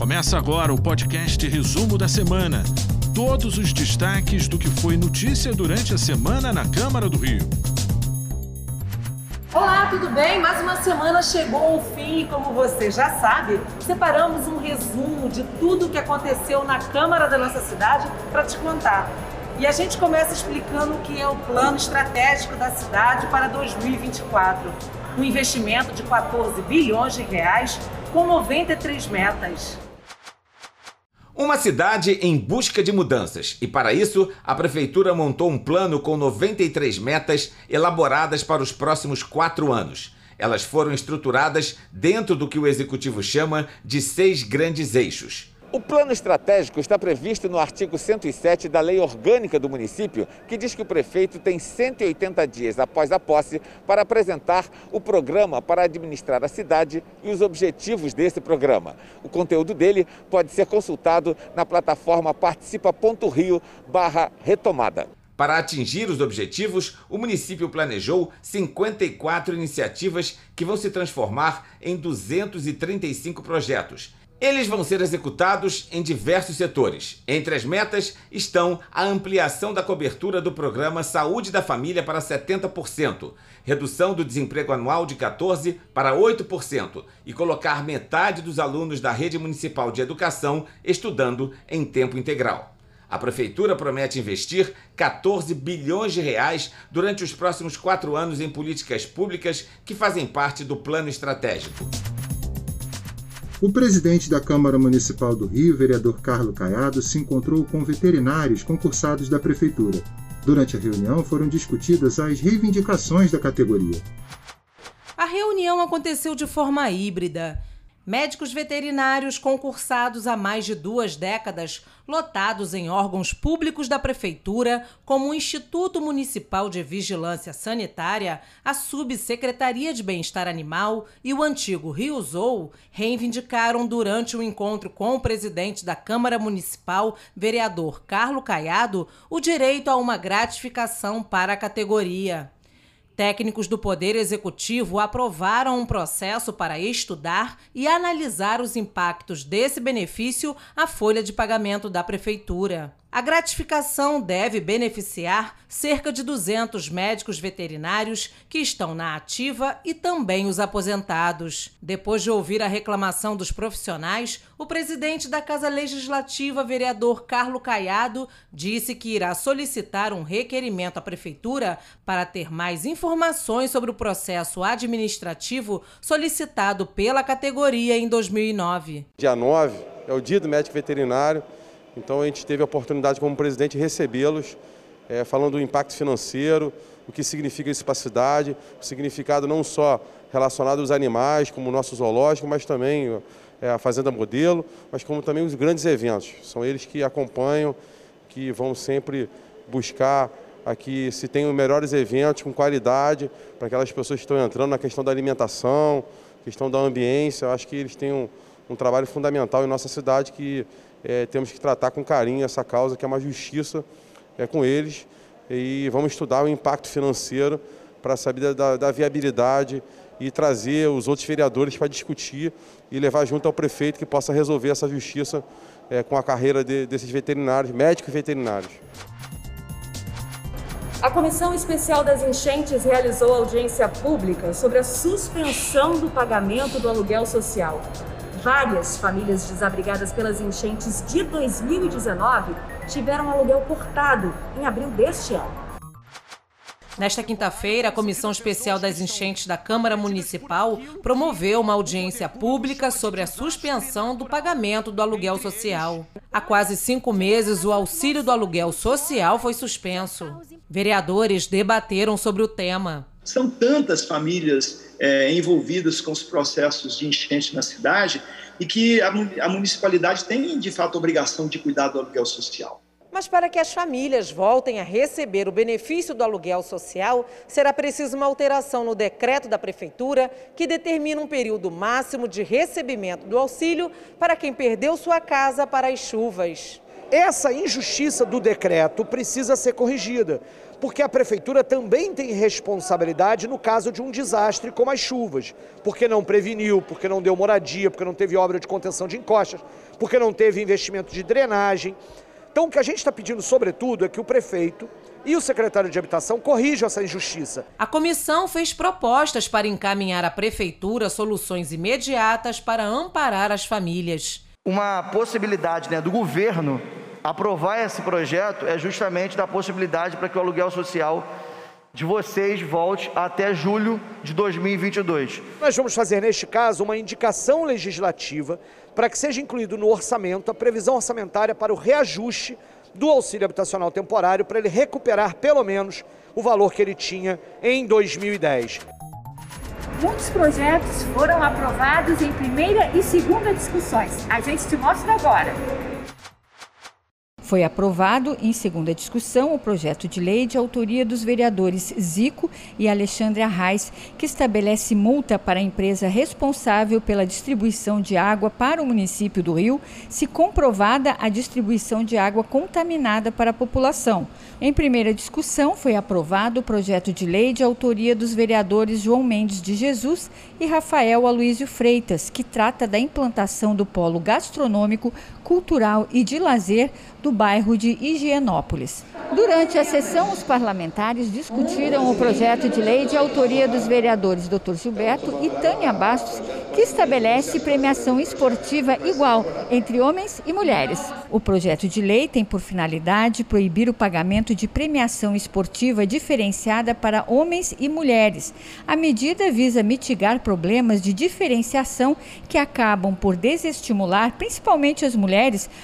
Começa agora o podcast Resumo da Semana. Todos os destaques do que foi notícia durante a semana na Câmara do Rio. Olá, tudo bem? Mais uma semana chegou ao fim e, como você já sabe, separamos um resumo de tudo o que aconteceu na Câmara da nossa cidade para te contar. E a gente começa explicando o que é o plano estratégico da cidade para 2024. Um investimento de 14 bilhões de reais com 93 metas. Uma cidade em busca de mudanças, e para isso a Prefeitura montou um plano com 93 metas elaboradas para os próximos quatro anos. Elas foram estruturadas dentro do que o Executivo chama de seis grandes eixos. O plano estratégico está previsto no artigo 107 da Lei Orgânica do município, que diz que o prefeito tem 180 dias após a posse para apresentar o programa para administrar a cidade e os objetivos desse programa. O conteúdo dele pode ser consultado na plataforma participa.rio retomada. Para atingir os objetivos, o município planejou 54 iniciativas que vão se transformar em 235 projetos eles vão ser executados em diversos setores. Entre as metas estão a ampliação da cobertura do programa Saúde da Família para 70%, redução do desemprego anual de 14% para 8% e colocar metade dos alunos da rede municipal de educação estudando em tempo integral. A prefeitura promete investir 14 bilhões de reais durante os próximos quatro anos em políticas públicas que fazem parte do plano estratégico. O presidente da Câmara Municipal do Rio, vereador Carlos Caiado, se encontrou com veterinários concursados da Prefeitura. Durante a reunião foram discutidas as reivindicações da categoria. A reunião aconteceu de forma híbrida. Médicos veterinários concursados há mais de duas décadas, lotados em órgãos públicos da Prefeitura, como o Instituto Municipal de Vigilância Sanitária, a Subsecretaria de Bem-Estar Animal e o antigo Rio Zou, reivindicaram durante o um encontro com o presidente da Câmara Municipal, vereador Carlos Caiado, o direito a uma gratificação para a categoria. Técnicos do Poder Executivo aprovaram um processo para estudar e analisar os impactos desse benefício à folha de pagamento da Prefeitura. A gratificação deve beneficiar cerca de 200 médicos veterinários que estão na ativa e também os aposentados. Depois de ouvir a reclamação dos profissionais, o presidente da Casa Legislativa, vereador Carlos Caiado, disse que irá solicitar um requerimento à prefeitura para ter mais informações sobre o processo administrativo solicitado pela categoria em 2009. Dia 9 é o dia do médico veterinário. Então a gente teve a oportunidade como presidente de recebê-los, é, falando do impacto financeiro, o que significa isso para a cidade, o significado não só relacionado aos animais, como o nosso zoológico, mas também é, a Fazenda Modelo, mas como também os grandes eventos. São eles que acompanham, que vão sempre buscar aqui se tem os melhores eventos com qualidade para aquelas pessoas que estão entrando na questão da alimentação, questão da ambiência. Eu acho que eles têm um, um trabalho fundamental em nossa cidade que é, temos que tratar com carinho essa causa, que é uma justiça é, com eles, e vamos estudar o impacto financeiro para saber da, da, viabilidade e trazer os outros vereadores para discutir e levar junto ao prefeito que possa resolver essa justiça é, com a carreira de, desses veterinários, médicos e veterinários. A Comissão Especial das Enchentes realizou audiência pública sobre a suspensão do pagamento do aluguel social. Várias famílias desabrigadas pelas enchentes de 2019 tiveram aluguel cortado em abril deste ano. Nesta quinta-feira, a Comissão Especial das Enchentes da Câmara Municipal promoveu uma audiência pública sobre a suspensão do pagamento do aluguel social. Há quase cinco meses, o auxílio do aluguel social foi suspenso. Vereadores debateram sobre o tema. São tantas famílias é, envolvidas com os processos de enchente na cidade e que a, a municipalidade tem, de fato, a obrigação de cuidar do aluguel social. Mas para que as famílias voltem a receber o benefício do aluguel social, será preciso uma alteração no decreto da Prefeitura que determina um período máximo de recebimento do auxílio para quem perdeu sua casa para as chuvas. Essa injustiça do decreto precisa ser corrigida, porque a prefeitura também tem responsabilidade no caso de um desastre como as chuvas, porque não preveniu, porque não deu moradia, porque não teve obra de contenção de encostas, porque não teve investimento de drenagem. Então, o que a gente está pedindo, sobretudo, é que o prefeito e o secretário de Habitação corrijam essa injustiça. A comissão fez propostas para encaminhar à prefeitura soluções imediatas para amparar as famílias. Uma possibilidade né, do governo aprovar esse projeto é justamente dar possibilidade para que o aluguel social de vocês volte até julho de 2022. Nós vamos fazer, neste caso, uma indicação legislativa para que seja incluído no orçamento a previsão orçamentária para o reajuste do auxílio habitacional temporário para ele recuperar pelo menos o valor que ele tinha em 2010. Muitos projetos foram aprovados em primeira e segunda discussões. A gente te mostra agora. Foi aprovado em segunda discussão o projeto de lei de autoria dos vereadores Zico e Alexandre Arraes, que estabelece multa para a empresa responsável pela distribuição de água para o município do Rio, se comprovada a distribuição de água contaminada para a população. Em primeira discussão, foi aprovado o projeto de lei de autoria dos vereadores João Mendes de Jesus e Rafael Aloísio Freitas, que trata da implantação do polo gastronômico, cultural e de lazer do bairro de Higienópolis. Durante a sessão, os parlamentares discutiram o projeto de lei de autoria dos vereadores Dr. Gilberto e Tânia Bastos, que estabelece premiação esportiva igual entre homens e mulheres. O projeto de lei tem por finalidade proibir o pagamento de premiação esportiva diferenciada para homens e mulheres. A medida visa mitigar problemas de diferenciação que acabam por desestimular principalmente as mulheres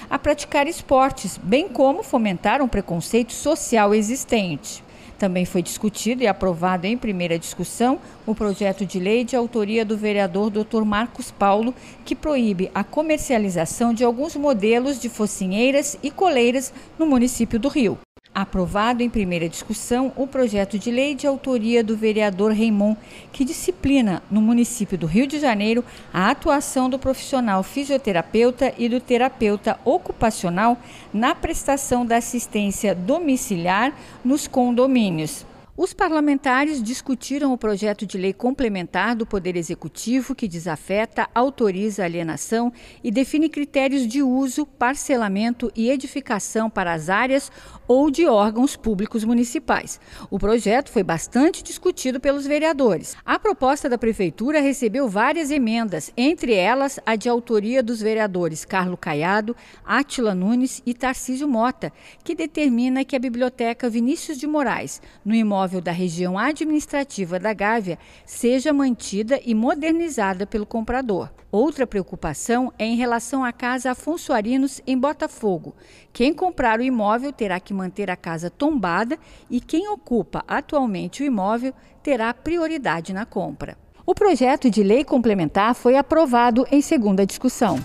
a praticar esportes, bem como fomentar um preconceito social existente. Também foi discutido e aprovado em primeira discussão o projeto de lei de autoria do vereador Dr. Marcos Paulo, que proíbe a comercialização de alguns modelos de focinheiras e coleiras no município do Rio aprovado em primeira discussão o projeto de lei de autoria do vereador Raimon, que disciplina no município do Rio de Janeiro a atuação do profissional fisioterapeuta e do terapeuta ocupacional na prestação da assistência domiciliar nos condomínios. Os parlamentares discutiram o projeto de lei complementar do Poder Executivo que desafeta, autoriza a alienação e define critérios de uso, parcelamento e edificação para as áreas ou de órgãos públicos municipais. O projeto foi bastante discutido pelos vereadores. A proposta da Prefeitura recebeu várias emendas, entre elas a de autoria dos vereadores Carlos Caiado, Átila Nunes e Tarcísio Mota, que determina que a Biblioteca Vinícius de Moraes, no imóvel da região administrativa da Gávea, seja mantida e modernizada pelo comprador. Outra preocupação é em relação à casa Afonso Arinos, em Botafogo. Quem comprar o imóvel terá que manter a casa tombada e quem ocupa atualmente o imóvel terá prioridade na compra. O projeto de lei complementar foi aprovado em segunda discussão.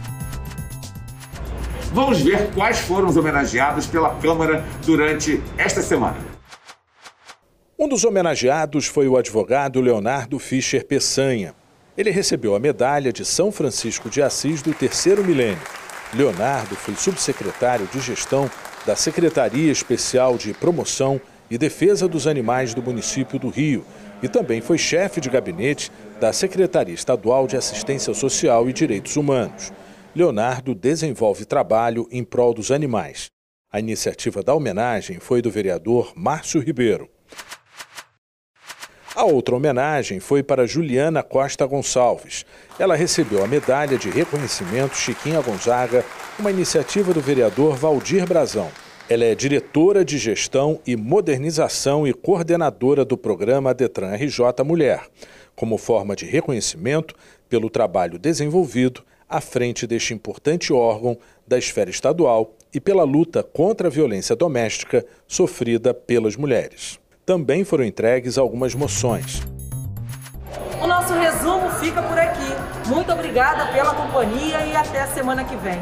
Vamos ver quais foram os homenageados pela Câmara durante esta semana. Um dos homenageados foi o advogado Leonardo Fischer Peçanha. Ele recebeu a medalha de São Francisco de Assis do terceiro milênio. Leonardo foi subsecretário de gestão da Secretaria Especial de Promoção e Defesa dos Animais do município do Rio e também foi chefe de gabinete da Secretaria Estadual de Assistência Social e Direitos Humanos. Leonardo desenvolve trabalho em prol dos animais. A iniciativa da homenagem foi do vereador Márcio Ribeiro. A outra homenagem foi para Juliana Costa Gonçalves. Ela recebeu a medalha de reconhecimento Chiquinha Gonzaga, uma iniciativa do vereador Valdir Brazão. Ela é diretora de gestão e modernização e coordenadora do programa Detran RJ Mulher, como forma de reconhecimento pelo trabalho desenvolvido à frente deste importante órgão da esfera estadual e pela luta contra a violência doméstica sofrida pelas mulheres também foram entregues algumas moções. O nosso resumo fica por aqui. Muito obrigada pela companhia e até a semana que vem.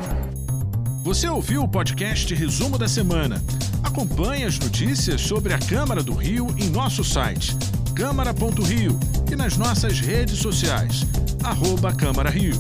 Você ouviu o podcast Resumo da Semana? Acompanhe as notícias sobre a Câmara do Rio em nosso site câmara.rio e nas nossas redes sociais, arroba Câmara Rio.